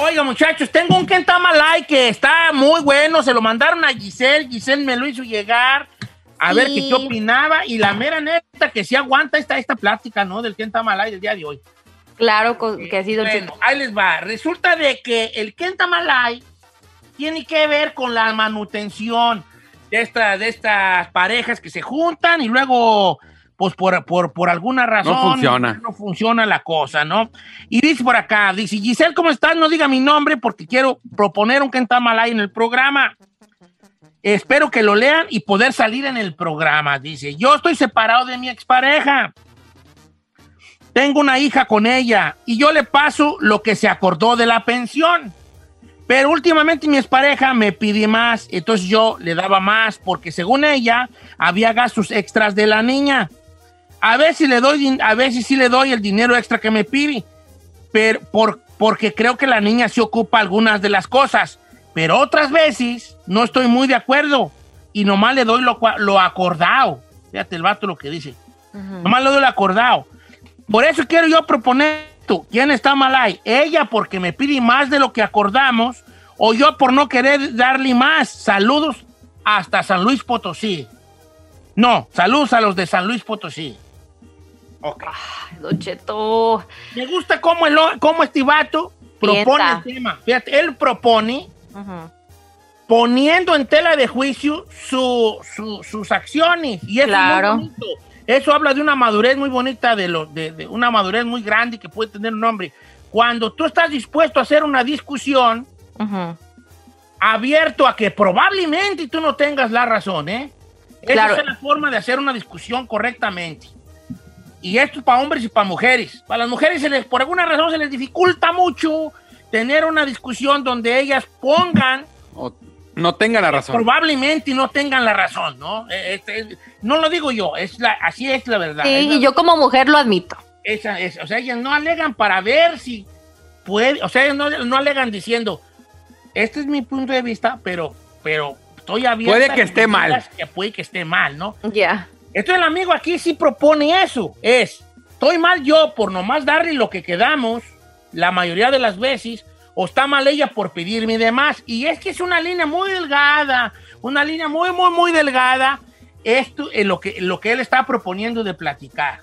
Oiga, muchachos, tengo un Kentamalay que está muy bueno. Se lo mandaron a Giselle. Giselle me lo hizo llegar a ver qué, qué opinaba. Y la mera neta que sí aguanta esta, esta plática, ¿no? Del Kentamalay del día de hoy. Claro que ha sido Bueno, ahí les va. Resulta de que el Kentamalay tiene que ver con la manutención de, esta, de estas parejas que se juntan y luego, pues por, por, por alguna razón, funciona. no funciona la cosa, ¿no? Y dice por acá, dice, Giselle, ¿cómo estás? No diga mi nombre porque quiero proponer un Kentamalay en el programa. Espero que lo lean y poder salir en el programa. Dice, yo estoy separado de mi expareja. Tengo una hija con ella y yo le paso lo que se acordó de la pensión. Pero últimamente mi expareja me pide más, entonces yo le daba más porque según ella había gastos extras de la niña. A veces le doy, a veces sí le doy el dinero extra que me pide, pero por, porque creo que la niña se ocupa algunas de las cosas. Pero otras veces no estoy muy de acuerdo y nomás le doy lo, lo acordado. Fíjate el vato lo que dice. Nomás le doy lo acordado. Por eso quiero yo proponer esto. ¿Quién está mal ahí? ¿Ella porque me pide más de lo que acordamos o yo por no querer darle más? Saludos hasta San Luis Potosí. No, saludos a los de San Luis Potosí. Ok. Don Cheto. Me gusta cómo, el, cómo este vato propone el tema. Fíjate, él propone poniendo en tela de juicio su- su- sus acciones. Y eso Claro. es muy bonito. Eso habla de una madurez muy bonita, de, lo, de, de una madurez muy grande que puede tener un hombre. Cuando tú estás dispuesto a hacer una discusión abierto a que probablemente tú no tengas la razón, ¿eh? Esa es la forma de hacer una discusión correctamente. Y esto es para hombres y para mujeres. Para las mujeres, se les, por alguna razón, se les dificulta mucho tener una discusión donde ellas pongan O no tenga la razón. probablemente no tengan la razón, ¿no? Este, es- no lo digo yo, es la, así es la verdad. Sí, Es la- y yo como mujer lo admito. esa es- o sea, ellas no alegan para ver si puede, o sea, ellas no, no alegan diciendo, este es mi punto de vista, pero, pero estoy abierto. Puede que esté mal. Que puede que esté mal, ¿no? Ya. Entonces el amigo aquí sí propone eso, es, estoy mal yo por nomás darle lo que quedamos la mayoría de las veces, o está mal ella por pedirme de más. Y es que es una línea muy delgada, una línea muy, muy, muy delgada, esto es lo que, lo que él está proponiendo de platicar.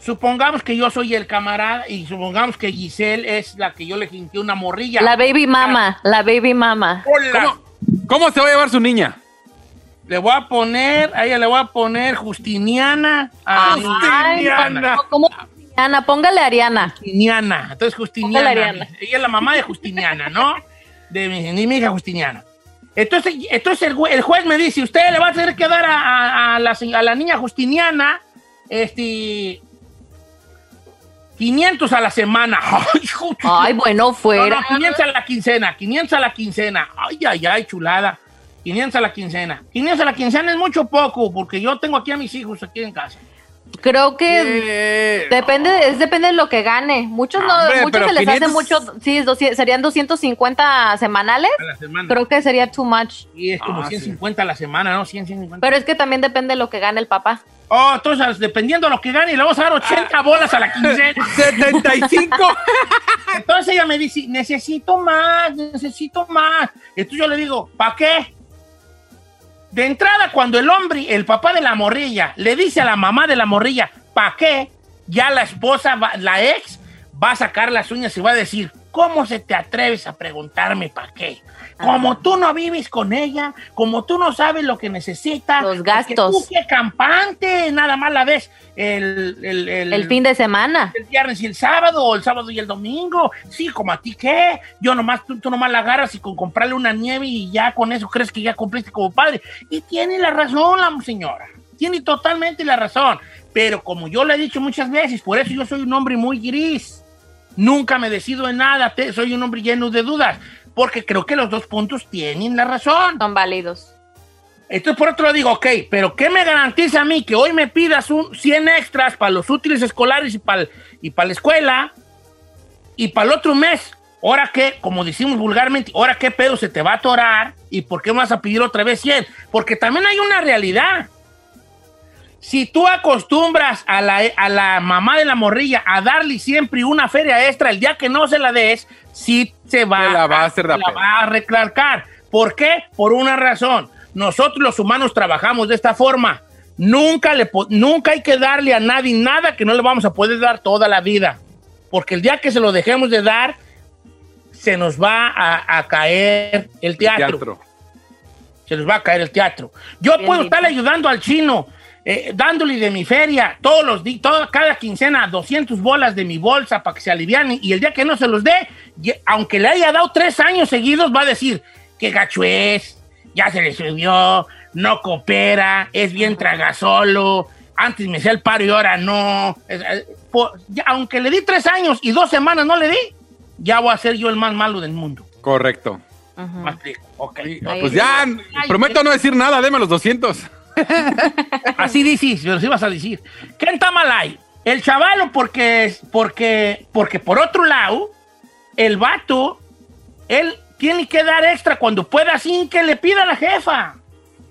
Supongamos que yo soy el camarada y supongamos que Giselle es la que yo le jinqué una morrilla. La baby mama, la baby mama. Hola. ¿Cómo, cómo se va a llevar su niña? Le voy a poner, a ella le voy a poner Justiniana. A Ay, Justiniana. ¿Cómo? Ariana, póngale Ariana. Justiniana. Entonces, Justiniana. Ariana. Ella es la mamá de Justiniana, ¿no? De mi, de mi hija Justiniana. Entonces, entonces el, jue- el juez me dice, usted le va a tener que dar a, a- a la, a la niña Justiniana este 500 a la semana. Ay, bueno, no, fuera. no, 500 a la quincena, 500 a la quincena. Ay, ay, ay, chulada. 500 a la quincena. 500 a la quincena es mucho poco, porque yo tengo aquí a mis hijos aquí en casa. Creo que Eh, depende, es depende de lo que gane. Muchos no, Hombre, muchos pero se les 500 hace mucho, sí, 200 serían 250 semanales. A la semana. Creo que sería too much. y es como Ah, sí. 150 a la semana, ¿no? 100, 150. Pero es que también depende de lo que gane el papá. Oh, entonces, dependiendo de lo que gane, le vamos a dar 80 bolas a la quincena. 75. Entonces ella me dice, necesito más, necesito más. Entonces yo le digo, ¿para qué? De entrada, cuando el hombre, el papá de la morrilla, le dice a la mamá de la morrilla, ¿para qué? Ya la esposa, la ex, va a sacar las uñas y va a decir, ¿cómo se te atreves a preguntarme para qué? Como tú no vives con ella, como tú no sabes lo que necesita. Los gastos. Tú qué campante, nada más la ves el, el, el- El fin de semana. el viernes y el sábado, o el sábado y el domingo. Sí, como a ti qué. Yo nomás, tú, tú nomás la agarras y con comprarle una nieve y ya con eso crees que ya cumpliste como padre. Y tiene la razón la señora. Tiene totalmente la razón. Pero como yo le he dicho muchas veces, por eso yo soy un hombre muy gris. Nunca me decido en nada. te- soy un hombre lleno de dudas. Porque creo que los dos puntos tienen la razón. Son válidos. Entonces, por otro lado digo, ok, pero ¿qué me garantiza a mí que hoy me pidas un 100 extras para los útiles escolares y para y para la escuela y para el otro mes? Ahora qué, como decimos vulgarmente, ahora qué pedo se te va a atorar y por qué me vas a pedir otra vez 100? Porque también hay una realidad. Si tú acostumbras a la, a la mamá de la morrilla a darle siempre una feria extra el día que no se la des, sí se va, Se la va a hacer la va a recalcar. ¿Por qué? Por una razón. Nosotros los humanos trabajamos de esta forma. Nunca, le, nunca hay que darle a nadie nada que no le vamos a poder dar toda la vida. Porque el día que se lo dejemos de dar, se nos va a, a caer el teatro Teatro. se les va a caer el teatro. Yo Bien puedo dicho. estar ayudando al chino, eh, dándole de mi feria todos los días, toda, cada quincena 200 bolas de mi bolsa para que se aliviane y el día que no se los dé, aunque le haya dado tres años seguidos, va a decir que gacho es, ya se le subió, no coopera, es bien tragasolo, antes me hacía el paro y ahora no. Es- eh, aunque le di tres años y dos semanas no le di, ya voy a ser yo el más malo del mundo. Correcto. Pues ya, prometo no decir nada, deme los 200. Así dices, pero sí vas a decir. ¿Qué está mal ahí? El chavalo, porque, porque, porque por otro lado, el vato, él tiene que dar extra cuando pueda sin que le pida a la jefa.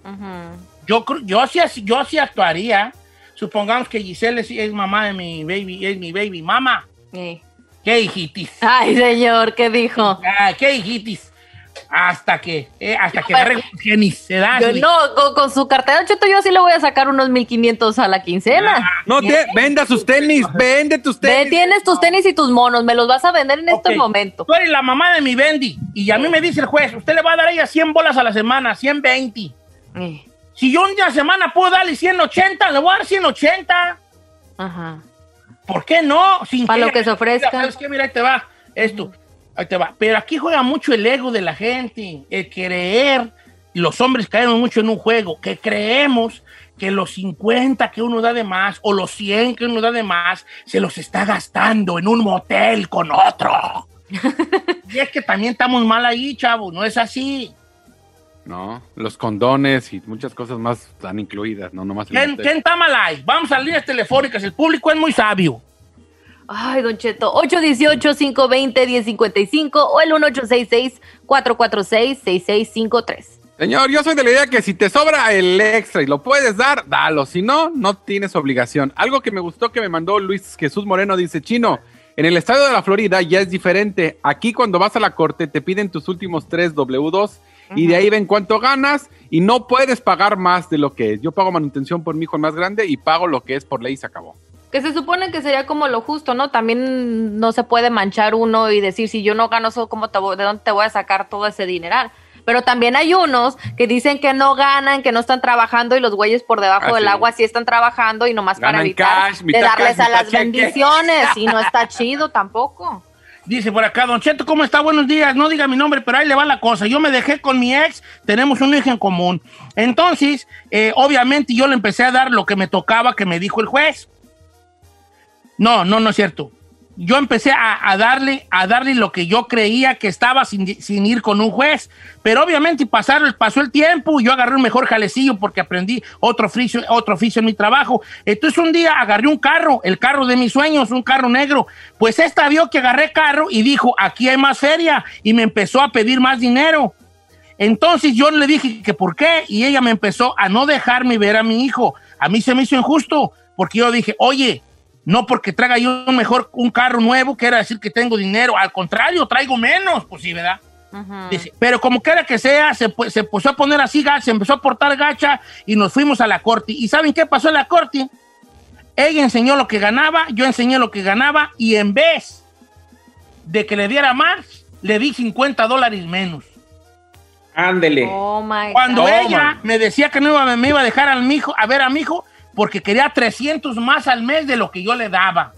Ujú. Yo, cr- yo, sí, yo sí actuaría. Supongamos que Giselle es, es mamá de mi baby, es mi baby mama. Sí. ¿Qué hijitis? Ay, señor, ¿qué dijo? Ah, ¿Qué hijitis? Hasta que, eh, hasta que agarre genis, se da. Yo no, con, con su cartera cheto yo sí le voy a sacar unos 1500 a la quincena. No, te, venda sus tenis, vende tus tenis. tienes tus tenis y tus monos, me los vas a vender en este momento. Tú eres la mamá de mi Bendy. Y a mí me dice el juez, usted le va a dar a ella 100 bolas a la semana, 120. Eh, Si yo una semana puedo darle 180, le voy a dar 180. Ajá. ¿Por qué no? Sin Pa' lo que se ofrezca. Mira, ¿sabes qué? Mira, ahí te va. Esto. Ahí te va. Pero aquí juega mucho el ego de la gente. El creer. Los hombres caemos mucho en un juego. Que creemos que los 50 que uno da de más o los 100 que uno da de más se los está gastando en un motel con otro. y es que también estamos mal ahí, chavo. No es así. No, los condones y muchas cosas más están incluidas, no nomás ¿Quién, quién está mal ahí? Vamos a líneas telefónicas. El público es muy sabio. Ay, Don Cheto, 818-520-1055 o el 1866-446-6653. Señor, yo soy de la idea que si te sobra el extra y lo puedes dar, dalo. Si no, no tienes obligación. Algo que me gustó que me mandó Luis Jesús Moreno dice, Chino, en el estado de la Florida ya es diferente. Aquí cuando vas a la corte te piden tus últimos tres W2 y de ahí ven cuánto ganas y no puedes pagar más de lo que es. Yo pago manutención por mi hijo el más grande y pago lo que es por ley y se acabó. Que se supone que sería como lo justo, ¿no? También no se puede manchar uno y decir, si yo no gano eso, ¿cómo te voy- ¿de dónde te voy a sacar todo ese dineral? Pero también hay unos que dicen que no ganan, que no están trabajando y los güeyes por debajo Ah, del sí. agua sí están trabajando y nomás para evitar cash, de darles cash, a las cheque. bendiciones y no está chido tampoco. Dice por acá, Don Cheto, ¿cómo está? Buenos días. No diga mi nombre, pero ahí le va la cosa. Yo me dejé con mi ex, tenemos un hijo en común. Entonces, eh, obviamente yo le empecé a dar lo que me tocaba que me dijo el juez. No, no, no es cierto. Yo empecé a, darle, a darle lo que yo creía que estaba sin, sin ir con un juez. Pero obviamente pasar, pasó el tiempo y yo agarré un mejor jalecillo porque aprendí otro oficio, otro oficio en mi trabajo. Entonces un día agarré un carro, el carro de mis sueños, un carro negro. Pues esta vio que agarré carro y dijo, aquí hay más feria. Y me empezó a pedir más dinero. Entonces yo le dije que por qué y ella me empezó a no dejarme ver a mi hijo. A mí se me hizo injusto porque yo dije, oye, no porque traiga yo un mejor un carro nuevo, quiera decir que tengo dinero, al contrario, traigo menos, pues sí, ¿verdad? Dice, pero como quiera que sea, se, se empezó a poner así, se empezó a portar gacha y nos fuimos a la corte. ¿Y saben qué pasó en la corte? ella enseñó lo que ganaba, yo enseñé lo que ganaba y en vez de que le diera más, le di 50 dólares menos. Ándele. Oh my Cuando ella me decía que no iba, me iba a dejar al mijo, a ver a mi hijo porque quería 300 más al mes de lo que yo le daba.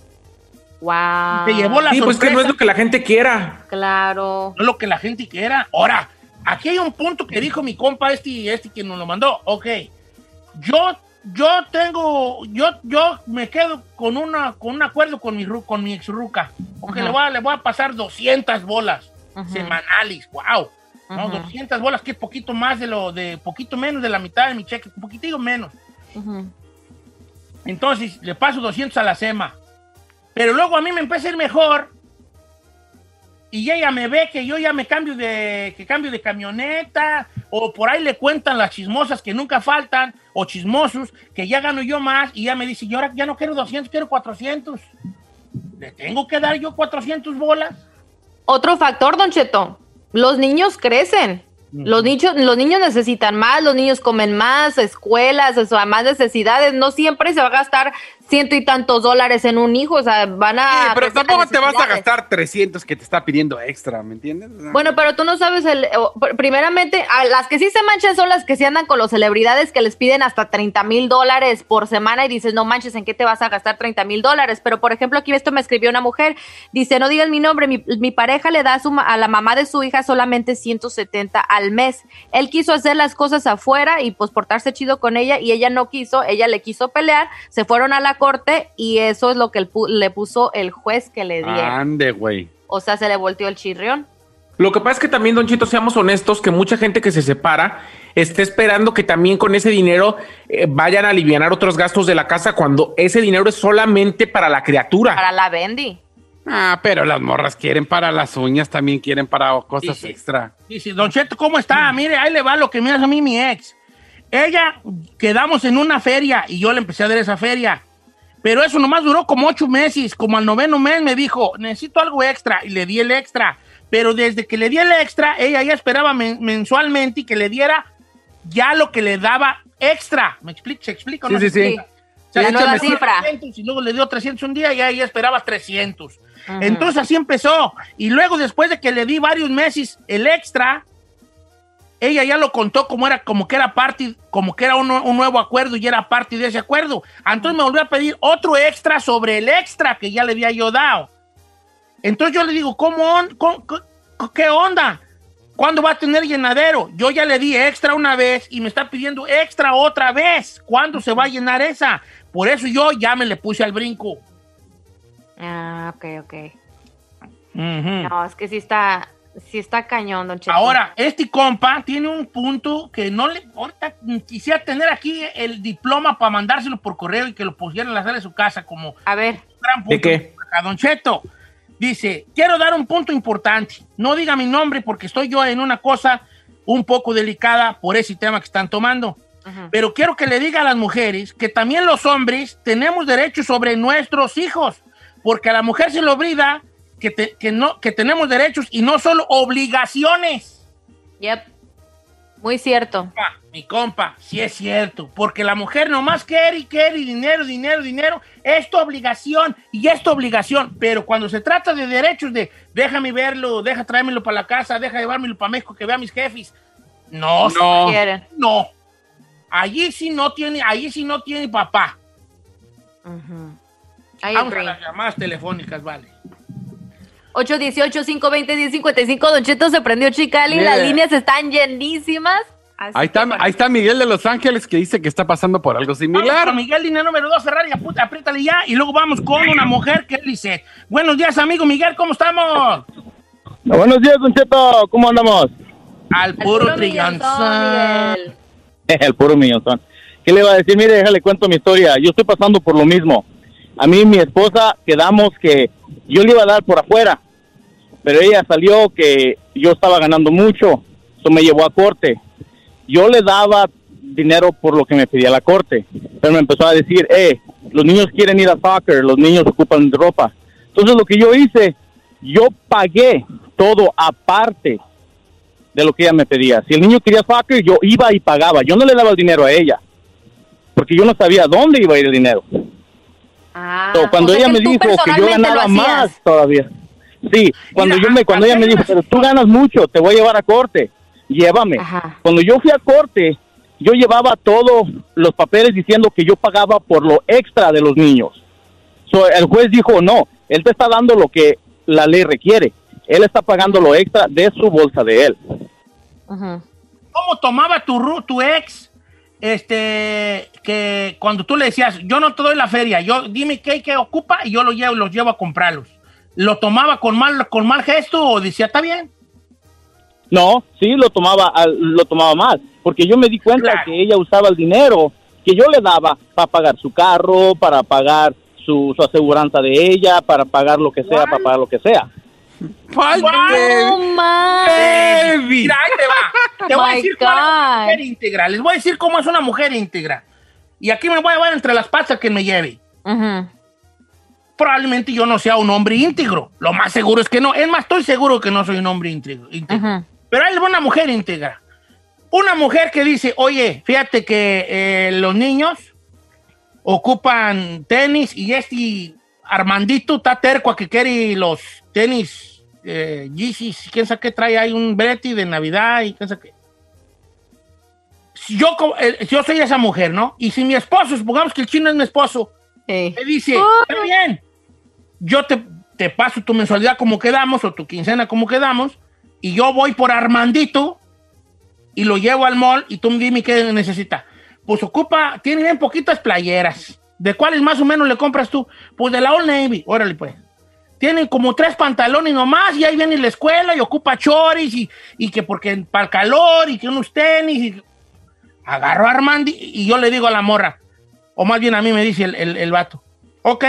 Wow. Te llevó la Sí, pues que no es sorpresa. lo que la gente quiera. Claro. no es lo que la gente quiera. Ahora, aquí hay un punto que dijo mi compa este, este que nos lo mandó. Ok, yo, yo tengo, yo, yo me quedo con una, con un acuerdo con mi, ru- con mi ex ruca. Ok, Ajá. le voy, a, le voy a pasar 200 bolas Ujú. semanales. Wow. ¿no? Ujú. 200 bolas, que es poquito más de lo, de poquito menos de la mitad de mi cheque, un poquitito menos. Ujú. Entonces, le paso 200 a la SEMA. Pero luego a mí me empieza a ir mejor. Y ella me ve que yo ya me cambio de, que cambio de camioneta. O por ahí le cuentan las chismosas que nunca faltan. O chismosos que ya gano yo más. Y ya me dice, yo ahora ya no quiero 200, quiero 400. ¿Le tengo que dar yo 400 bolas? Otro factor, Don Cheto. Los niños crecen. Los niños, los niños necesitan más, los niños comen más, escuelas, o sea, más necesidades. No siempre se va a gastar ciento y tantos dólares en un hijo, o sea, van a. Sí, pero tampoco te vas a gastar 300 que te está pidiendo extra, ¿me entiendes? Bueno, pero tú no sabes el. Primeramente, a las que sí se manchan son las que se andan con los celebridades que les piden hasta 30 mil dólares por semana y dices, no manches, ¿en qué te vas a gastar 30 mil dólares? Pero, por ejemplo, aquí esto me escribió una mujer. Dice, no digas mi nombre, mi, mi pareja le da a, su a la mamá de su hija solamente 170 al mes. Él quiso hacer las cosas afuera y pues portarse chido con ella y ella no quiso, ella le quiso pelear, se fueron a la corte y eso es lo que pu- le puso el juez que le dieron. Ande, güey. O sea, se le volteó el chirrión. Lo que pasa es que también, Don Chito, seamos honestos, que mucha gente que se separa está esperando que también con ese dinero eh, vayan a aliviar otros gastos de la casa cuando ese dinero es solamente para la criatura. Para la Bendy. Ah, pero las morras quieren para las uñas, también quieren para cosas Sí, sí. extra. Dice, Don Cheto, ¿cómo está? Mire, ahí le va lo que me hace a mí mi ex. Ella, quedamos en una feria y yo le empecé a dar esa feria. Pero eso nomás duró como ocho meses. Como al noveno mes me dijo, necesito algo extra. Y le di el extra. Pero desde que le di el extra, ella ya esperaba men- mensualmente y que le diera ya lo que le daba extra. ¿Me explico? ¿Se explica? o no Sí, se sí, sí. explica? O sea, La me cifra. 300 y luego le dio 300 un día y ella esperaba 300. Entonces así empezó. Y luego después de que le di varios meses el extra, ella ya lo contó como era, como que era parte, como que era un, un nuevo acuerdo y era parte de ese acuerdo. Entonces me volvió a pedir otro extra sobre el extra que ya le había yo dado. Entonces yo le digo, ¿cómo, on- cómo- qué onda? ¿Cuándo va a tener llenadero? Yo ya le di extra una vez y me está pidiendo extra otra vez. ¿Cuándo se va a llenar esa? Por eso yo ya me le puse al brinco. Ah, ok, ok. No, es que sí está, sí está cañón, don Cheto. Ahora, este compa tiene un punto que no le. Ahorita quisiera tener aquí el diploma para mandárselo por correo y que lo pusieran en la sala de su casa como A ver, un gran punto. ¿De qué? A Don Cheto. Dice: Quiero dar un punto importante. No diga mi nombre porque estoy yo en una cosa un poco delicada por ese tema que están tomando. Ujú. Pero quiero que le diga a las mujeres que también los hombres tenemos derechos sobre nuestros hijos, porque a la mujer se le olvida que, te- que no, que tenemos derechos y no solo obligaciones. yep. Muy cierto. Mi compa, sí es cierto, porque la mujer nomás quiere y quiere dinero, dinero, dinero, es tu obligación y es tu obligación, pero cuando se trata de derechos de déjame verlo, deja traérmelo para la casa, deja llevármelo para México que vea a mis jefes, no, No. Quieren. no, allí sí no tiene, allí sí no tiene papá. I Vamos a las llamadas telefónicas, vale. 818-520-1055. Don Cheto se prendió Chicali. Las líneas están llenísimas. Así Ahí está, ahí está Miguel de Los Ángeles que dice que está pasando por algo Vamos similar. con Miguel, línea número 2, Ferrari, apu- apriétale ya, y luego vamos con una mujer que Lisette. Buenos días, amigo Miguel, ¿cómo estamos? Buenos días, Don Cheto. ¿Cómo andamos? Al puro puro. El puro millonzón. ¿Qué le iba a decir? Mire, déjale cuento mi historia. Yo estoy pasando por lo mismo. A mí y mi esposa quedamos que yo le iba a dar por afuera, pero ella salió que yo estaba ganando mucho. Eso me llevó a corte. Yo le daba dinero por lo que me pedía la corte, pero me empezó a decir, eh, los niños quieren ir a soccer, los niños ocupan ropa. Entonces lo que yo hice, yo pagué todo aparte de lo que ella me pedía. Si el niño quería soccer, yo iba y pagaba. Yo no le daba el dinero a ella, porque yo no sabía dónde iba a ir el dinero. Ah, So, cuando o sea ella me dijo que yo ganaba más todavía. Sí, cuando yo me cuando ella me dijo, pero tú ganas mucho, te voy a llevar a corte. Llévame. Ajá. Cuando yo fui a corte, yo llevaba todos los papeles diciendo que yo pagaba por lo extra de los niños. So, el juez dijo, "No, él te está dando lo que la ley requiere. Él está pagando lo extra de su bolsa de él." ¿Cómo tomaba tu, tu ex este, que cuando tú le decías, yo no te doy la feria, yo dime qué, qué ocupa y yo lo llevo, los llevo a comprarlos? ¿Lo tomaba con mal, con mal gesto o decía, está bien? No, sí lo tomaba, lo tomaba mal, porque yo me di cuenta Claro. que ella usaba el dinero que yo le daba para pagar su carro, para pagar su, su aseguranza de ella, para pagar lo que sea, What? para pagar lo que sea. ¡Ay, No más. baby! Mira, ahí te va. Te voy a decir cuál es una God. mujer íntegra. Les voy a decir cómo es una mujer íntegra. Y aquí me voy a llevar entre las patas que me lleve. Ujú. Probablemente yo no sea un hombre íntegro. Lo más seguro es que no. Es más, estoy seguro que no soy un hombre íntegro. íntegro. Ujú. Pero hay una mujer íntegra. Una mujer que dice, oye, fíjate que eh, los niños ocupan tenis y este Armandito está terco a que quiere los tenis eh, Yeezys, quién sabe qué trae, hay un Betty de Navidad y quién sabe qué. Si yo, eh, yo soy esa mujer, ¿no? Y si mi esposo, supongamos que el chino es mi esposo, Ey. me dice, está bien, yo te, te paso tu mensualidad como quedamos o tu quincena como quedamos y yo voy por Armandito y lo llevo al mall y tú me dime qué necesita. Pues ocupa, tiene bien poquitas playeras. ¿De cuáles más o menos le compras tú? Pues de la Old Navy, órale pues. Tienen como tres pantalones nomás y ahí viene la escuela y ocupa choris y, y que porque para el calor y que unos tenis. Y... Agarro a Armandi y yo le digo a la morra, o más bien a mí me dice el, el, el vato, ok,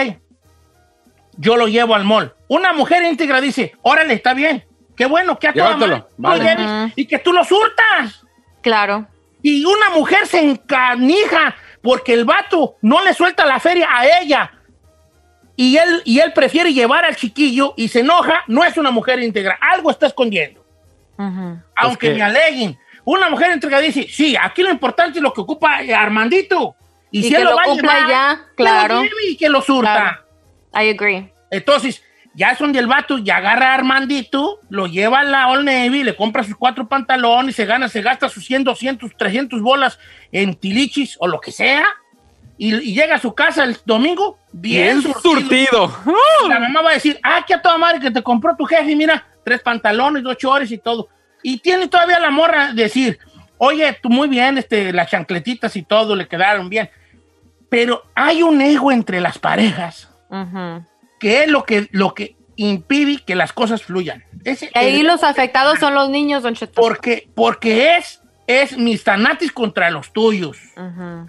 yo lo llevo al mall. Una mujer íntegra dice, órale, está bien, qué bueno, que a toda madre, lo lleves y que tú lo surtas. Claro. Y una mujer se encanija porque el vato no le suelta la feria a ella. Y él, y él prefiere llevar al chiquillo y se enoja, no es una mujer íntegra, algo está escondiendo. Aunque que- me aleguen. Una mujer íntegra dice, sí, aquí lo importante es lo que ocupa Armandito. Y, Y si que él lo, lo va a cumpla llevar, ya, que lo claro. lleve y que lo surta. Claro. I agree. Entonces, ya es donde el vato ya agarra a Armandito, lo lleva a la Old Navy, le compra sus cuatro pantalones, se gana, se gasta sus 100, 200, 300 bolas en tilichis o lo que sea, y, y llega a su casa el domingo bien, Bien surtido. surtido. Y La mamá va a decir, ah, que a toda madre que te compró tu jefe, mira, tres pantalones, dos chores y todo. Y tiene todavía la morra decir, oye, tú muy bien, este, las chancletitas y todo le quedaron bien. Pero hay un ego entre las parejas que es lo que, lo que impide que las cosas fluyan. Ese- Y ahí el- los afectados son los niños, Don Cheto. porque, porque es, es mis tanatis contra los tuyos.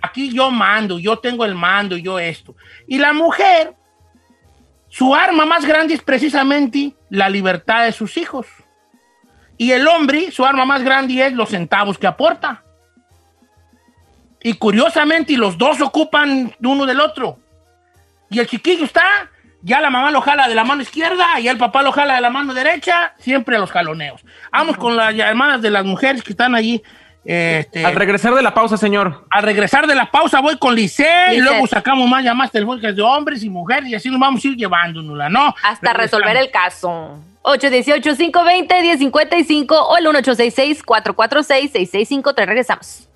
Aquí yo mando, yo tengo el mando, yo esto. Y la mujer, su arma más grande es precisamente la libertad de sus hijos. Y el hombre, su arma más grande es los centavos que aporta. Y curiosamente, los dos ocupan de uno del otro. Y el chiquillo está, ya la mamá lo jala de la mano izquierda y el papá lo jala de la mano derecha, siempre a los jaloneos. Vamos con las hermanas de las mujeres que están allí. Este, Al regresar de la pausa, señor. al regresar de la pausa voy con Lice y luego sacamos más llamadas telefónicas de hombres y mujeres y así nos vamos a ir llevándonos, ¿no? Hasta Regresamos. resolver el caso. 818-520-1055 o el 1866-446-6653. Regresamos.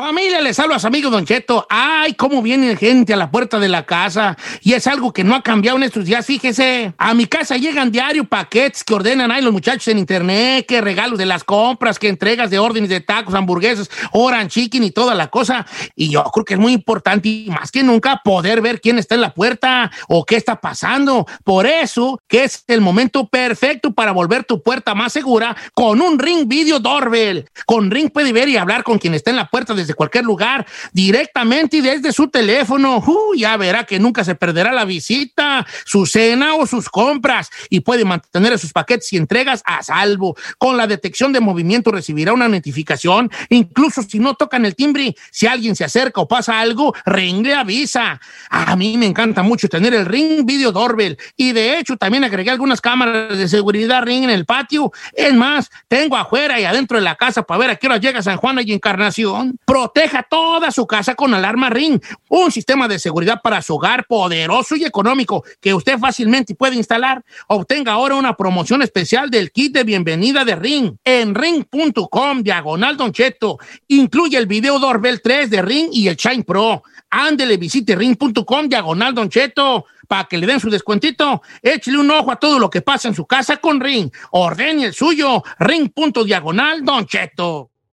Familia, les hablo amigo Don Cheto. Ay, cómo viene gente a la puerta de la casa. Y es algo que no ha cambiado en estos días. Fíjese, a mi casa llegan diario paquetes que ordenan ahí los muchachos en internet, que regalos de las compras, que entregas de órdenes de tacos, hamburguesas, oran chicken y toda la cosa. Y yo creo que es muy importante, y más que nunca, poder ver quién está en la puerta o qué está pasando. Por eso que es el momento perfecto para volver tu puerta más segura con un Ring Video Doorbell. Con Ring puede ver y hablar con quien está en la puerta desde cualquier lugar directamente y desde su teléfono. Ya verá que nunca se perderá la visita, su cena o sus compras y puede mantener sus paquetes y entregas a salvo. Con la detección de movimiento recibirá una notificación, incluso si no tocan el timbre, si alguien se acerca o pasa algo, Ring le avisa. A mí me encanta mucho tener el Ring Video Doorbell y de hecho también agregué algunas cámaras de seguridad Ring en el patio. Es más, tengo afuera y adentro de la casa para ver a qué hora llega San Juan y Encarnación. Proteja toda su casa con alarma Ring, un sistema de seguridad para su hogar poderoso y económico que usted fácilmente puede instalar. Obtenga ahora una promoción especial del kit de bienvenida de Ring en ring.com diagonal Don Cheto. Incluye el video Doorbell 3 de Ring y el Shine Pro. Ándele, visite ring.com diagonal Don Cheto para que le den su descuentito. Échale un ojo a todo lo que pasa en su casa con Ring. Ordene el suyo. Ring.diagonal Don Cheto.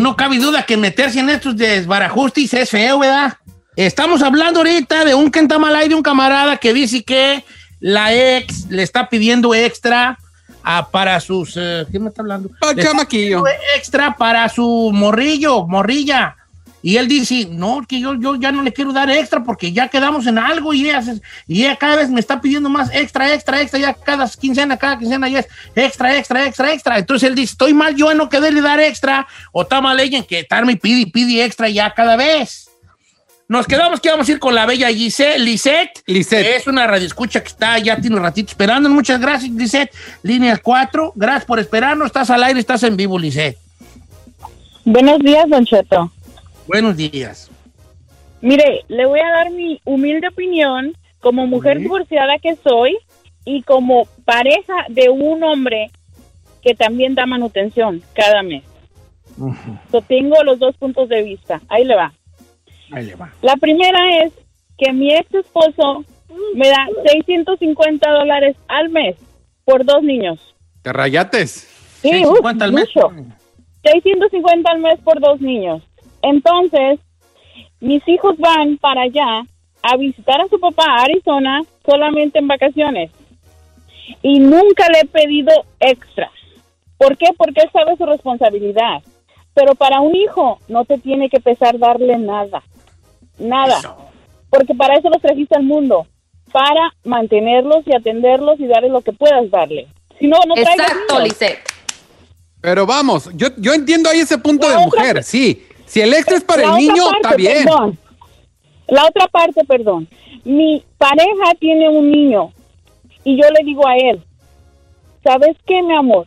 No cabe duda que meterse en estos desbarajustes es feo, ¿verdad? Estamos hablando ahorita de un Kentamalay de un camarada que dice que la ex le está pidiendo extra ah, para sus. eh, ¿Qué me está hablando? Para pidiendo Extra para su morrillo, morrilla. Y él dice, no, que yo, yo ya no le quiero dar extra porque ya quedamos en algo y ella, se- y ella cada vez me está pidiendo más extra, extra, extra, ya cada quincena, cada quincena ya es extra, extra, extra, extra. Entonces él dice, estoy mal yo en no quererle dar extra o está mal ella en que estarme pide y pide extra ya cada vez. Nos quedamos que vamos a ir con la bella Giselle, Lisette. Lisette. Es una radioescucha que está, ya tiene un ratito esperando. Muchas gracias, Lisette. Línea 4, gracias por esperarnos. Estás al aire, estás en vivo, Lisette. Buenos días, Don Cheto. Buenos días. Mire, le voy a dar mi humilde opinión como mujer divorciada que soy y como pareja de un hombre que también da manutención cada mes. Tengo los dos puntos de vista. Ahí le va. Ahí le va. La primera es que mi ex esposo me da 650 dólares al mes por dos niños. Te rayates. Sí, Sí, uf, 50 al mes. mucho. 650 al mes por dos niños. Entonces, mis hijos van para allá a visitar a su papá a Arizona solamente en vacaciones. Y nunca le he pedido extras. ¿Por qué? Porque él sabe su responsabilidad. Pero para un hijo no te tiene que pesar darle nada. Nada. Porque para eso los trajiste al mundo. Para mantenerlos y atenderlos y darles lo que puedas darle. Si no, no Exacto. Lisette. Pero vamos, yo, yo entiendo ahí ese punto La de otra- mujer, sí. Si el extra es para La el niño, parte, está bien. perdón. La otra parte, perdón. Mi pareja tiene un niño y yo le digo a él, ¿sabes qué, mi amor?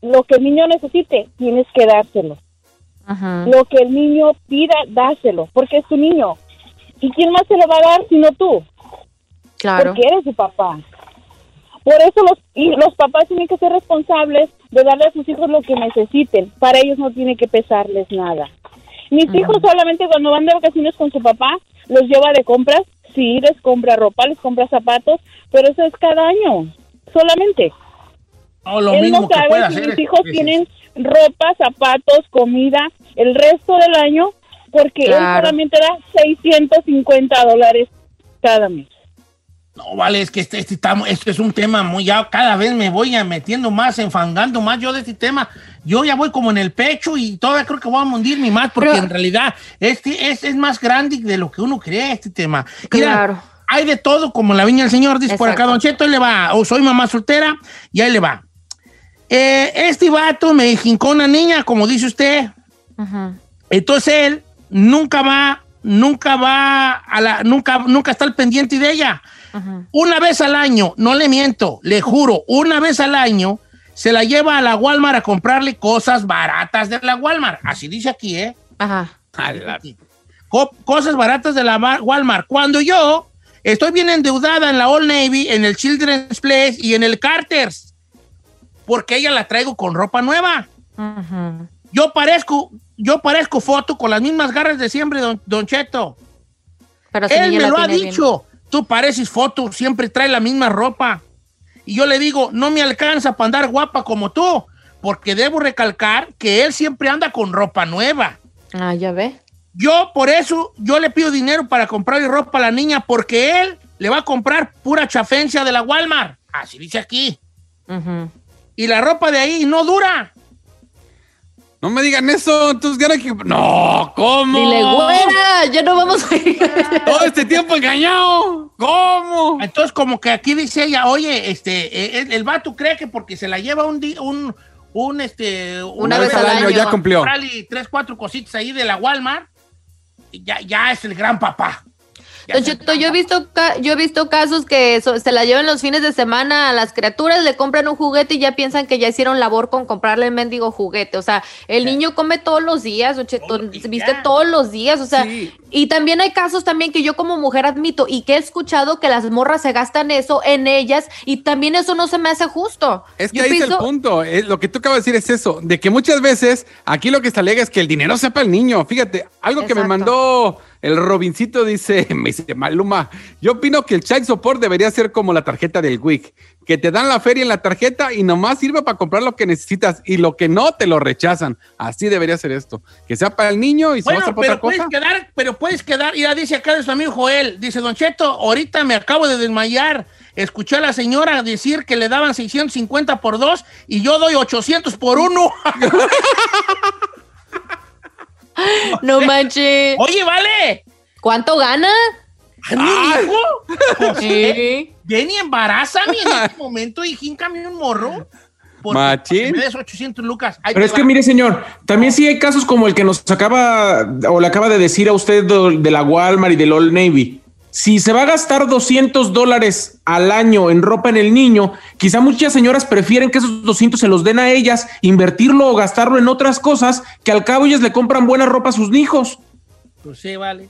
Lo que el niño necesite, tienes que dárselo. Ajá. Lo que el niño pida, dáselo, porque es tu niño. ¿Y quién más se lo va a dar sino tú? Claro. Porque eres su papá. Por eso los, y los papás tienen que ser responsables de darle a sus hijos lo que necesiten. Para ellos no tiene que pesarles nada. Mis hijos solamente cuando van de vacaciones con su papá, los lleva de compras. Sí, les compra ropa, les compra zapatos, pero eso es cada año, solamente. Lo Él mismo no que sabe puede si hacer. mis hijos es- tienen ropa, zapatos, comida el resto del año, porque él solamente da 650 dólares cada mes. No, vale, es que este, este, estamos- esto es un tema muy, ya cada vez me voy metiendo más, enfangando más yo de este tema. Yo ya voy como en el pecho y todavía creo que voy a hundirme más porque Pero- en realidad este es, es más grande de lo que uno cree este tema. Mira, Claro. hay de todo, como la viña del señor, dice por acá, Exacto. Don Cheto, ahí le va, o soy mamá soltera, y ahí le va. Eh, este vato me jincó una niña, como dice usted, Ajá. entonces él nunca va, nunca va a la, nunca, nunca está al pendiente de ella. Ajá. Una vez al año, no le miento, le juro, una vez al año se la lleva a la Walmart a comprarle cosas baratas de la Walmart. Así dice aquí, ¿eh? Ajá. Co- cosas baratas de la ma- Walmart. Cuando yo estoy bien endeudada en la Old Navy, en el Children's Place y en el Carter's, porque ella la traigo con ropa nueva. Ajá. Yo parezco, yo parezco foto con las mismas garras de siempre, don, don Cheto. Pero si Él me lo ha bien. Tú pareces foto, siempre trae la misma ropa. Y yo le digo, no me alcanza para andar guapa como tú, porque debo recalcar que él siempre anda con ropa nueva. Ah, ya ve. Yo por eso, yo le pido dinero para comprarle ropa a la niña, porque él le va a comprar pura chafencia de la Walmart. Así dice aquí. Ajá. Y la ropa de ahí no dura. No me digan eso, entonces hay que... No, ¿cómo? Dile, güera, ya no vamos a ir. Todo este tiempo engañado. ¿Cómo? Entonces, como que aquí dice ella, oye, este, eh, el, el vato cree que porque se la lleva un día, un, un, este, Una vez al año. ya cumplió. tres, cuatro cositas ahí de la Walmart, ya, ya es el gran papá. Don Cheto, yo he visto yo he visto casos que so- se la llevan los fines de semana a las criaturas, le compran un juguete y ya piensan que ya hicieron labor con comprarle el mendigo juguete. O sea, el niño come todos los días, Don Cheto, viste todos los días. O sea, Sí. y también hay casos también que yo como mujer admito y que he escuchado que las morras se gastan eso en ellas y también eso no se me hace justo. Es que Yo ahí es el punto. Lo que tú acabas de decir es eso, de que muchas veces aquí lo que se alega es que el dinero sepa el niño. Fíjate, algo que me mandó el Robincito dice, me dice Maluma, yo opino que el child support debería ser como la tarjeta del WIC, que te dan la feria en la tarjeta y nomás sirve para comprar lo que necesitas y lo que no te lo rechazan. Así debería ser esto, que sea para el niño y se va a pero otra puedes cosa. quedar, pero puedes quedar, ya dice acá de su amigo Joel, dice Don Cheto, ahorita me acabo de desmayar, escuché a la señora decir que le daban 650 por dos y yo doy 800 por uno. No manches. Oye, vale. ¿Cuánto gana? ¿Mi hijo? José, Sí. ven y embarázame en este momento y jíncame un morro. Porque Machín. Me des 800 lucas. Ahí Pero es que mire, señor, también sí hay casos como el que nos acaba o le acaba de decir a usted de la Walmart y del Old Navy. Si se va a gastar 200 dólares al año en ropa en el niño, quizá muchas señoras prefieren que esos 200 se los den a ellas, invertirlo o gastarlo en otras cosas que al cabo ellas le compran buena ropa a sus hijos. Pues sí, vale.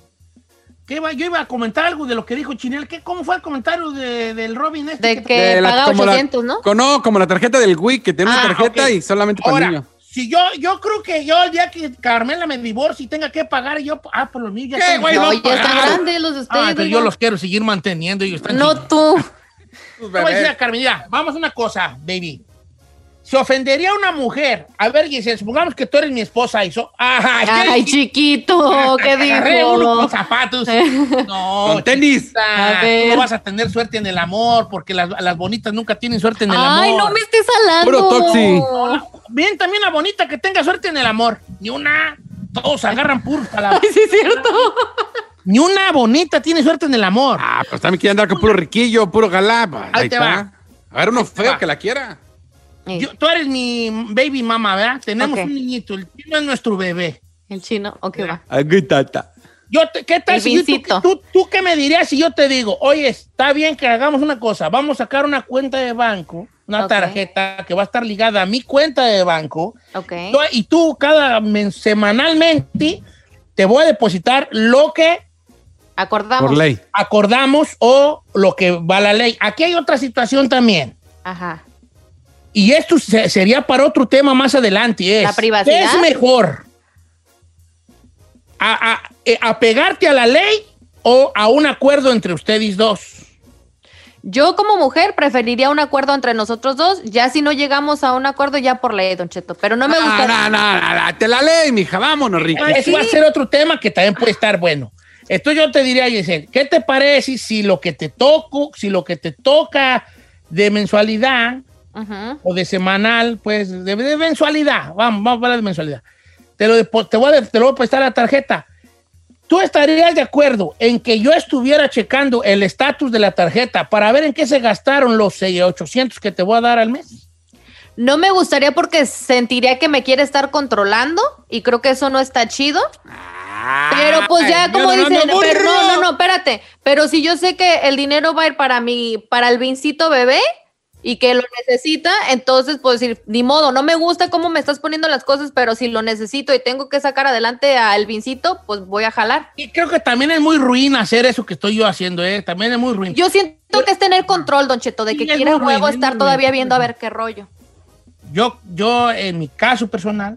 ¿Qué va? Yo iba a comentar algo de lo que dijo Chinel. ¿Qué, ¿Cómo fue el comentario de- del Robin este? De que De la- paga como la- 800, ¿no? no, como la tarjeta del WIC, que tiene una Ah, tarjeta y solamente para el niño. Si yo, yo creo que yo el día que Carmela me divorcie y tenga que pagar, yo, ah, por los míos ya ¿Qué, güey? No, no ya están grandes los de ustedes. Ah, pero yo los quiero seguir manteniendo. Ellos están No chiquitos. tú. Voy a decir a Carmelita, vamos a una cosa, baby. Se ofendería una mujer. A ver, Giselle, supongamos que tú eres mi esposa y so... Ay, Ay, chiquito. ¿qué uno con dijo? zapatos. No, Con tenis. chiquita, A ver. tú no vas a tener suerte en el amor porque las, las bonitas nunca tienen suerte en el Ay, amor. no me estés hablando. Puro toxi. Bien, también la bonita que tenga suerte en el amor. Ni una. Todos agarran puros palabras. Ay, sí es cierto. Ni una bonita tiene suerte en el amor. Ah, pues también quiere andar con puro riquillo, puro galá. pues, Ahí Ahí, te está. va. A ver, uno feo que la quiera. Yo- tú eres mi baby mama, ¿verdad? Tenemos Ok. un niñito. El chino es nuestro bebé. El chino, ok, va. Aquí tata. Yo te- ¿Qué tal El si yo- tú, tú, tú qué me dirías si yo te digo, oye, está bien que hagamos una cosa, vamos a sacar una cuenta de banco, una Ok. tarjeta que va a estar ligada a mi cuenta de banco, Ok. tú- y tú cada men- semanalmente te voy a depositar lo que Acordamos. Por ley. acordamos o lo que va la ley. Aquí hay otra situación también. Ajá. Y esto se- sería para otro tema más adelante. Es, ¿La privacidad? ¿Qué es mejor? A, a- eh, ¿Apegarte a la ley o a un acuerdo entre ustedes dos? Yo como mujer preferiría un acuerdo entre nosotros dos. Ya si no llegamos a un acuerdo, ya por ley, Don Cheto. Pero no me gusta. No, no, no, te la ley, mija, vámonos, Ricky. Ah, Ese va a ser otro tema que también puede estar bueno. Esto yo te diría, Giselle, ¿qué te parece si lo que te toco, si lo que te toca de mensualidad O de semanal, pues de, de mensualidad, vamos, vamos a hablar de mensualidad. Te lo, te voy a, te lo voy a prestar la tarjeta. ¿Tú estarías de acuerdo en que yo estuviera checando el estatus de la tarjeta para ver en qué se gastaron los eh, 800 que te voy a dar al mes? No me gustaría porque sentiría que me quiere estar controlando y creo que eso no está chido. Pero pues ya Ay, como dicen, no, no, pero no, no, no, espérate. Pero si yo sé que el dinero va a ir para mi, para el vincito bebé y que lo necesita, entonces pues decir, ni modo, no me gusta cómo me estás poniendo las cosas, pero si lo necesito y tengo que sacar adelante al vincito, pues voy a jalar. Y creo que también es muy ruin hacer eso que estoy yo haciendo, ¿eh? También es muy ruin. Yo siento que es tener control, Don Cheto, de que Sí, quiere muy ruin, luego es estar todavía ruin. viendo a ver qué rollo. Yo, yo, en mi caso personal,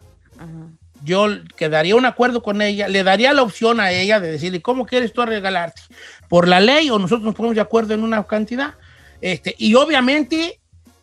yo quedaría un acuerdo con ella, le daría la opción a ella de decirle, ¿cómo quieres tú regalarte? ¿Por la ley o nosotros nos ponemos de acuerdo en una cantidad? Este, y obviamente,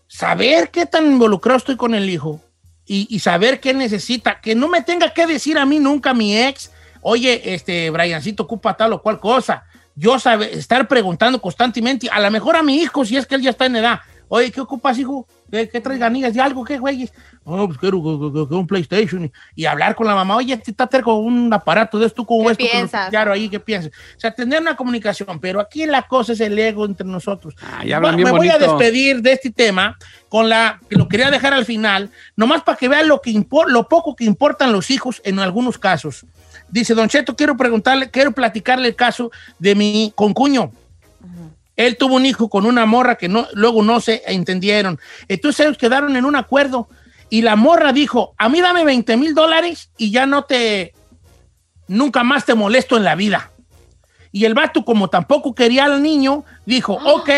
saber qué tan involucrado estoy con el hijo y, saber qué necesita, que no me tenga que decir a mí nunca mi ex, oye, este, Briancito ocupa tal o cual cosa. Yo sabe, estar preguntando constantemente, a lo mejor a mi hijo, si es que él ya está en edad, oye, ¿qué ocupas, hijo? ¿Qué, qué traes ganillas de algo? ¿Qué güeyes? Oh, pues quiero que- que- que un PlayStation. Y, y hablar con la mamá, oye, este está cerca con un aparato de esto, ¿cómo ¿Qué lo piensas? pillaron ahí? ¿Qué piensas? O sea, tener una comunicación, pero aquí la cosa es el ego entre nosotros. Ah, ya bien me voy a despedir de este tema con la que lo quería dejar al final, nomás para que vean lo, que impor- lo poco que importan los hijos en algunos casos. Dice, Don Cheto, quiero preguntarle, quiero platicarle el caso de mi concuño. Él tuvo un hijo con una morra que no, luego no se entendieron. Entonces ellos quedaron en un acuerdo y la morra dijo, a mí dame 20 mil dólares y ya no te, nunca más te molesto en la vida. Y el vato, como tampoco quería al niño, dijo, ok,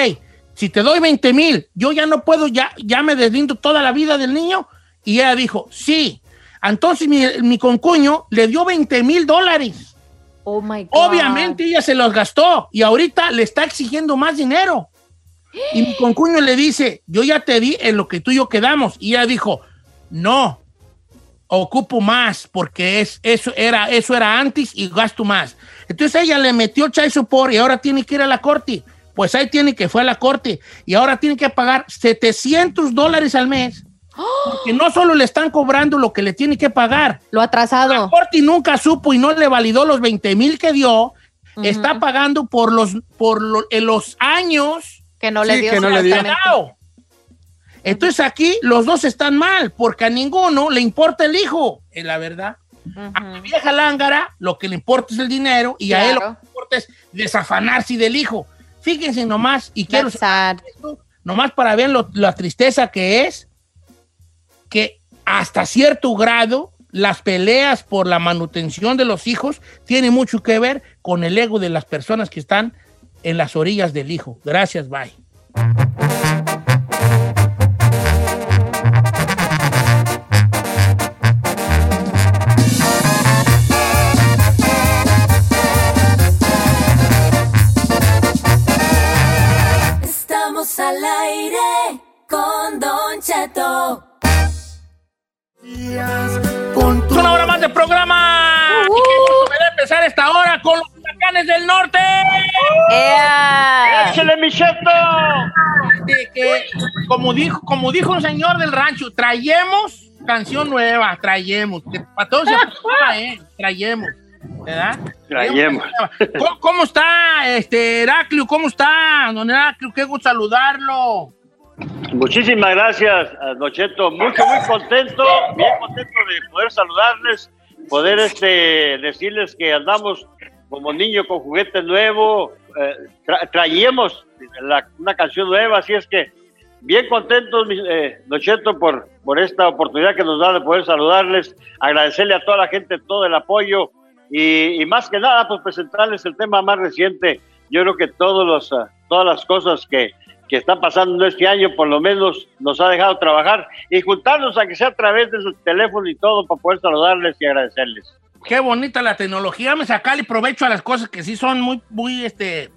si te doy 20 mil, yo ya no puedo, ya, ya me deslindo toda la vida del niño. Y ella dijo, sí. Entonces mi, mi concuño le dio 20 mil dólares. Oh. Obviamente ella se los gastó y ahorita le está exigiendo más dinero. Y mi concuño le dice, yo ya te di en lo que tú y yo quedamos. Y ella dijo, no, ocupo más porque es, eso, era, eso era antes y gasto más. Entonces ella le metió child support y ahora tiene que ir a la corte. Pues ahí tiene que fue a la corte y ahora tiene que pagar 700 dólares al mes. Porque no solo le están cobrando lo que le tiene que pagar, Lo atrasado. la Corte nunca supo y no le validó los 20 mil que dio. Está pagando por los, por lo- en los años Que no le Sí, dio que no le dio. Entonces aquí los dos están mal porque a ninguno le importa el hijo, es la verdad. A mi vieja lángara lo que le importa es el dinero y a él lo que le importa es desafanarse del hijo. Fíjense nomás, y quiero That's esto, nomás para ver lo- la tristeza que es, que hasta cierto grado las peleas por la manutención de los hijos tienen mucho que ver con el ego de las personas que están en las orillas del hijo. Gracias, bye. Con los huracanes del norte. ¡Échale, mi cheto! De que, como dijo, como dijo un señor del rancho, traemos canción nueva, traemos. Que para todos se acaba, ¿eh? Traemos. ¿Verdad? Traemos. ¿Cómo, cómo está, este, Heraclio? ¿Cómo está, don Heraclio? Qué gusto saludarlo. Muchísimas gracias, eh, Nocheto. Mucho, muy contento, bien contento de poder saludarles, poder este, decirles que andamos como niño con juguete nuevo, eh, tra- traíamos una canción nueva, así es que bien contentos, eh, Don Cheto, por, esta oportunidad que nos da de poder saludarles, agradecerle a toda la gente todo el apoyo y, más que nada, pues presentarles el tema más reciente. Yo creo que ah, todas las cosas que, que están pasando este año, por lo menos nos ha dejado trabajar y juntarnos, aunque sea a través de su teléfono y todo, para poder saludarles y agradecerles. Qué bonita la tecnología. Vamos a sacarle provecho a las cosas que sí son muy, muy, este,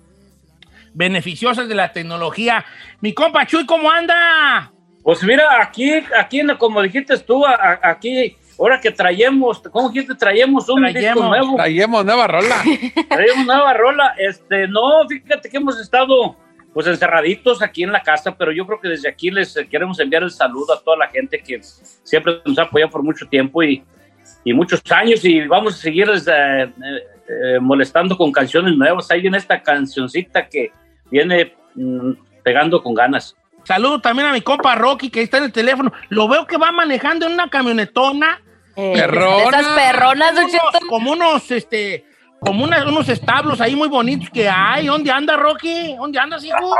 beneficiosas de la tecnología. Mi compa Chuy, ¿cómo anda? Pues mira, aquí, aquí como dijiste tú, a- a- aquí, ahora que traemos, ¿cómo dijiste? Traemos un disco Traemos. nuevo. Traemos nueva rola. Traemos nueva rola. Este, no, fíjate que hemos estado pues encerraditos aquí en la casa, pero yo creo que desde aquí les queremos enviar el saludo a toda la gente que siempre nos ha apoyado por mucho tiempo y, y muchos años y vamos a seguirles eh, eh, molestando con canciones nuevas. Ahí viene esta cancioncita que viene mm, pegando con ganas. Saludo también a mi compa Rocky, que está en el teléfono. Lo veo que va manejando en una camionetona. Eh, Perrona. esas perronas, Don Cheto. Como unos, este, como unas- unos establos ahí muy bonitos que hay. ¿Dónde anda, Rocky? ¿Dónde andas, hijo?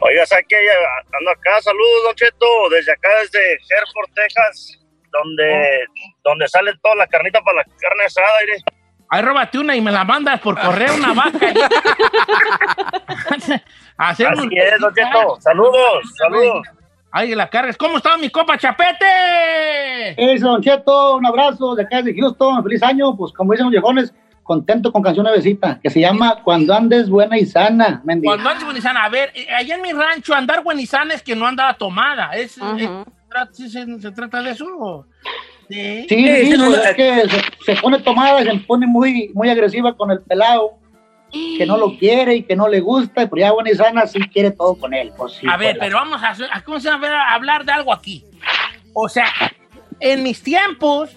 Oiga, ¿sabes qué? Ando acá, saludos, Don Cheto, desde acá, desde Hereford, Texas, donde, donde sale toda la carnita para la carne asada, mire. Ahí róbate una y me la mandas por correo, una vaca. Así un- es, Don Cheto. Saludos, saludos. Ahí la cargas. ¿Cómo está mi compa Chapete? Eso, Don Cheto, un abrazo de acá de Houston, feliz año, pues como dicen los viejones, contento con canción nuevecita, que se llama Cuando andes buena y sana, mendiga. Cuando andes buenizana, a ver, eh, allá en mi rancho andar buenizana es que no andaba tomada. ¿Es, es- tra- sí se, se trata de eso? o? Sí, Sí, sí, pues es que se, se pone tomada y se pone muy, muy agresiva con el pelado, que no lo quiere y que no le gusta, pero ya buena y sana sí quiere todo con él. Pues, sí, a ver, pues, pero vamos a, a- ¿cómo se llama? a hablar de algo aquí. O sea, en mis tiempos,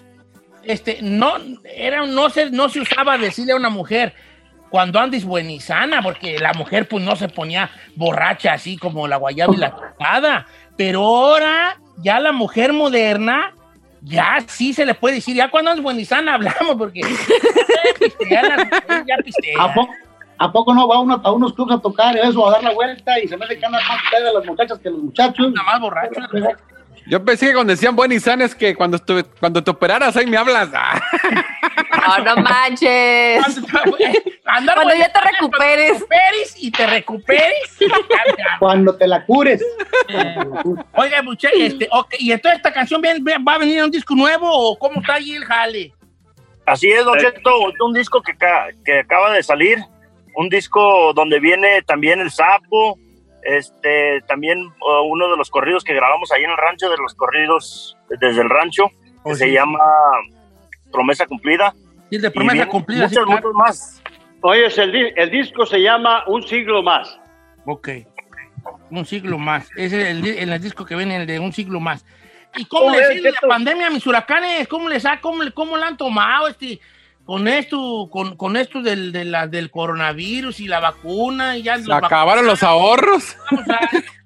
este, no, era, no, se, no se usaba decirle a una mujer cuando andes buenizana, porque la mujer pues no se ponía borracha así como la guayaba y la tocada. Pero ahora, ya la mujer moderna, ya sí se le puede decir, ya cuando andes buenizana hablamos, porque ya, las ya pistean. ¿A poco, ¿A poco no va uno a unos clubs a tocar eso, a dar la vuelta y se me hace que andan más pedas las muchachas que los muchachos? Nada más borrachos. Yo pensé que cuando decían buen y san es que cuando, estuve, cuando te operaras ahí me hablas. Ah. No, no manches. Andar Cuando ya te recuperes. cuando te recuperes y te recuperes. Cuando te la cures. Oiga, muchachos, este, ok, ¿y entonces esta canción viene- va a venir en un disco nuevo o cómo está ahí el jale? Así es, Don Cheto, un disco que acaba de salir, un disco donde viene también El Sapo, este, también uno de los corridos que grabamos ahí en el rancho, de los corridos desde el rancho, que se llama Promesa Cumplida. Y el de promesa cumplida. sí, Muchos, claro. muchos más. Oye, el, el disco se llama Un siglo más. Ok. Un siglo más. Ese es el, en el disco que viene, el de un siglo más. ¿Y cómo ¿Cómo le ves, sigue la pandemia a mis huracanes? ¿Cómo les ha, cómo, le- cómo la han tomado este, con esto, con, con esto del, de la- del coronavirus y la vacuna? Y ya Se acabaron los ahorros.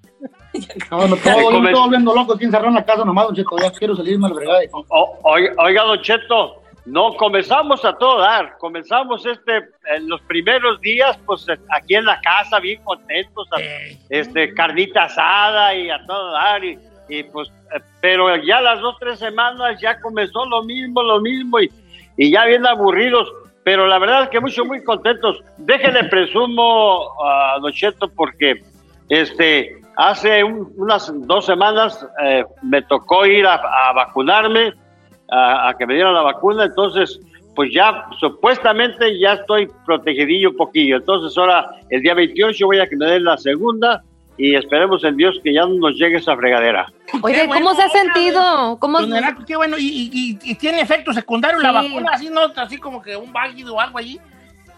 No, no, todo, yo me estoy volviendo loco aquí encerrado en la casa nomás, don Cheto, ya quiero salirme a la fregada. O- oiga, Don Cheto, no, comenzamos a todo dar. Comenzamos este, en los primeros días, pues aquí en la casa, bien contentos, a- este, carnita asada y a todo dar. Y, y, pues, eh, pero ya las dos, tres semanas ya comenzó lo mismo, lo mismo y, y ya bien aburridos. Pero la verdad es que muchos muy contentos. Déjenle presumo a Don Cheto porque este, hace un- unas dos semanas eh, me tocó ir a, vacunarme, a, a que me dieran la vacuna, entonces pues ya supuestamente ya estoy protegidillo un poquillo. Entonces ahora el día 28 voy a que me den la segunda y esperemos en Dios que ya no nos llegue esa fregadera. Oye, ¿cómo se ha sentido? ¿Cómo Herato, qué bueno. ¿Y, y- y- y tiene efecto secundario la vacuna? Así, ¿no? Así como que un válido o algo allí.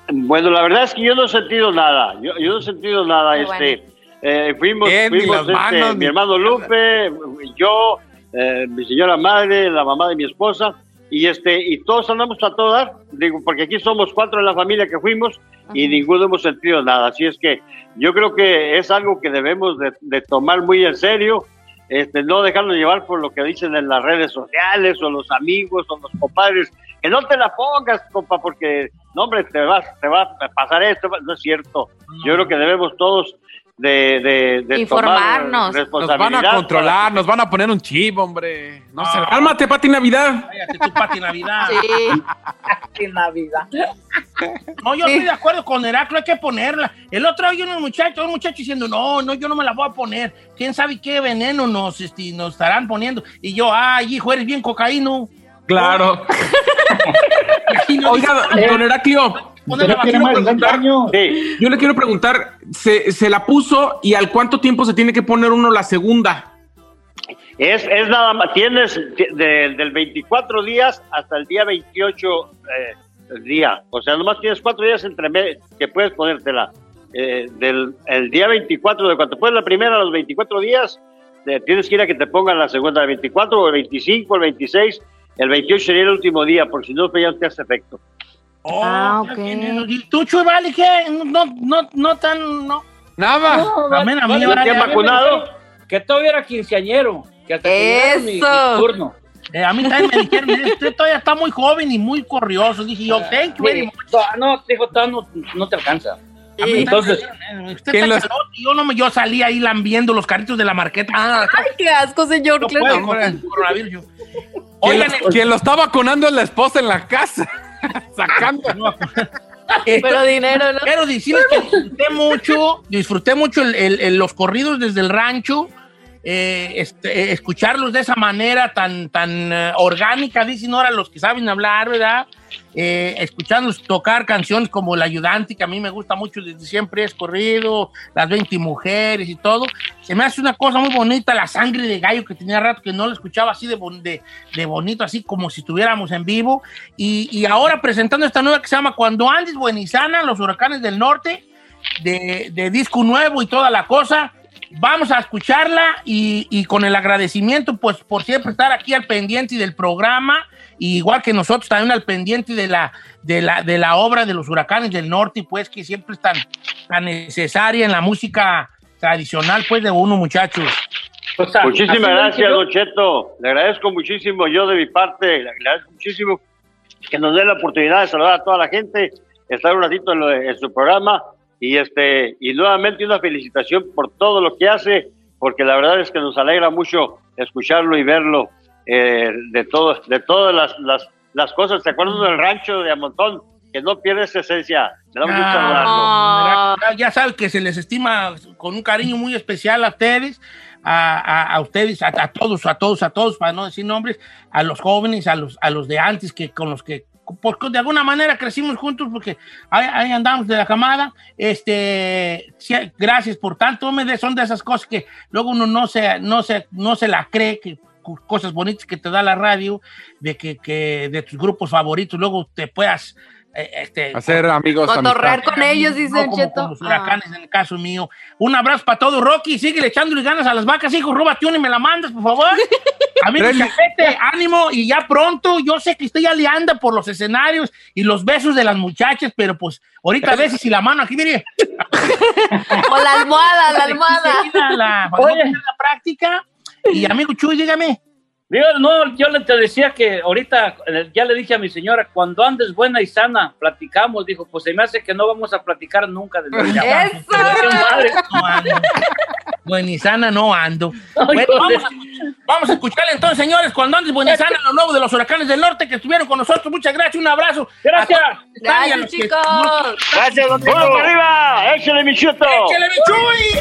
Bueno, la verdad es que yo no he sentido nada. Yo, yo no he sentido nada. Este, eh, fuimos, fuimos este, manos, mi ni- hermano Lupe, yo, eh, mi señora madre, la mamá de mi esposa, y este, y todos andamos a todo dar, digo, porque aquí somos cuatro en la familia que fuimos y ninguno hemos sentido nada. Así es que yo creo que es algo que debemos de, de tomar muy en serio este, no dejarnos llevar por lo que dicen en las redes sociales o los amigos o los compadres, que no te la pongas, compa, porque, no, hombre, te, vas, te va a pasar esto, no es cierto. Yo creo que debemos todos de, de, de Informarnos. tomar Nos van responsabilidad a controlar, nos van a poner un chip, hombre. No se la- Cálmate, Pati Navidad. Cállate tú, Pati Navidad. Sí. En Navidad. No, yo estoy de acuerdo con Heraclo, hay que ponerla. El otro día unos muchachos, un muchacho diciendo, no, no, yo no me la voy a poner. ¿Quién sabe qué veneno nos, este, nos estarán poniendo? Y yo, ay, hijo, eres bien cocaíno. Claro. No Oiga, don Heraclio, Poner yo la le quiero Tiene más de 60 preguntar, años. Sí, yo le quiero preguntar, ¿se, se la puso y al cuánto tiempo se tiene que poner uno la segunda? es, es nada más, tienes de- del 24 días hasta el día 28 eh, el día, o sea, nomás tienes cuatro días entre que puedes ponértela. Eh, del el día 24, de cuando te pones la primera a los 24 días, eh, tienes que ir a que te pongan la segunda, el 24, o el 25, el 26, el 28 sería el último día, porque si no, pues ya no te hace efecto. Oh, Ah, ya ok. ¿Y tú, Chuy, vale, qué? No, no, no tan, no. Nada. Amén, a mí, Vale, ¿te han ya- vacunado? Que todavía era quinceañero. Que hasta que llegara mi, mi Eso. turno. Eh, a mí también me dijeron, "Eh, usted todavía está muy joven y muy corrioso. Dije yo, thank you very much. no, dijo, no, no te alcanza. A mí Entonces, dijeron, eh, usted ¿quién está los- calote, yo, no me, yo salí ahí lambiendo los carritos de la marqueta. Ah, Ay, qué asco, señor. no Claro. puedo Oigan, quien lo está vacunando es la esposa en la casa. Sacando. eh, Pero dinero, ¿no? Quiero decirles que disfruté mucho, disfruté mucho el- el- el- los corridos desde el rancho, eh, este, eh, escucharlos de esa manera tan, tan eh, orgánica, dicen ahora los que saben hablar, ¿verdad? Eh, tocar canciones como El Ayudante, que a mí me gusta mucho desde siempre, es corrido, Las 20 Mujeres y todo. Se me hace una cosa muy bonita, la sangre de gallo que tenía rato que no lo escuchaba así de, de, de bonito, así como si estuviéramos en vivo. Y, y ahora presentando esta nueva que se llama Cuando Andes Buenizana, Los Huracanes del Norte, de, de disco nuevo y toda la cosa. Vamos a escucharla y, y con el agradecimiento, pues, por siempre estar aquí al pendiente del programa, y igual que nosotros también al pendiente de la, de la, de la obra de los huracanes del norte, pues, que siempre es tan, tan necesaria en la música tradicional, pues, de uno, muchachos. o sea, Muchísimas gracias, Don Cheto. Le agradezco muchísimo yo de mi parte, le agradezco muchísimo que nos dé la oportunidad de saludar a toda la gente, estar un ratito en, lo de- en su programa y este y nuevamente una felicitación por todo lo que hace, porque la verdad es que nos alegra mucho escucharlo y verlo eh, de todo, de todas las, las, las cosas. ¿Se acuerdan del rancho de Amontón? Que no pierde esa esencia. Me da mucho Ah, ya, saben que se les estima con un cariño muy especial a ustedes, a, a- a ustedes, a, a todos, a todos, a todos, para no decir nombres, a los jóvenes, a los, a los de antes, que con los que porque de alguna manera crecimos juntos, porque ahí, ahí andamos de la camada. Este, gracias por tanto, son de esas cosas que luego uno no se, no se, no se la cree, que cosas bonitas que te da la radio, de que, que de tus grupos favoritos, luego te puedas eh, este, Hacer amigos. Cotorrear con ellos, dice no Don como Cheto. con los huracanes en el caso mío. Un abrazo para todo, Rocky. Sigue echándole ganas a las vacas, hijo. Róbate una y me la mandas, por favor. Amigo Tres- Chapete, ánimo y ya pronto. Yo sé que estoy alianda por los escenarios y los besos de las muchachas, pero pues ahorita a veces si la mano aquí, mire. O la almohada, la almohada. La, perder la práctica. Y amigo Chuy, dígame. Digo, no, yo le te decía que ahorita eh, ya le dije a mi señora, cuando andes buena y sana, platicamos. Dijo, pues se me hace que no vamos a platicar nunca desde ya. ¡Eso! Madre. No ando. Buenizana no ando. Ay, Bueno, joder. vamos, a, vamos a escucharle entonces, señores, cuando andes Buenizana, lo nuevo de los huracanes del norte que estuvieron con nosotros. Muchas gracias, un abrazo. Gracias. Que y Gracias, que chicos. Gracias, don para arriba! ¡Échale, mi chuto! ¡Échale, mi Chuy!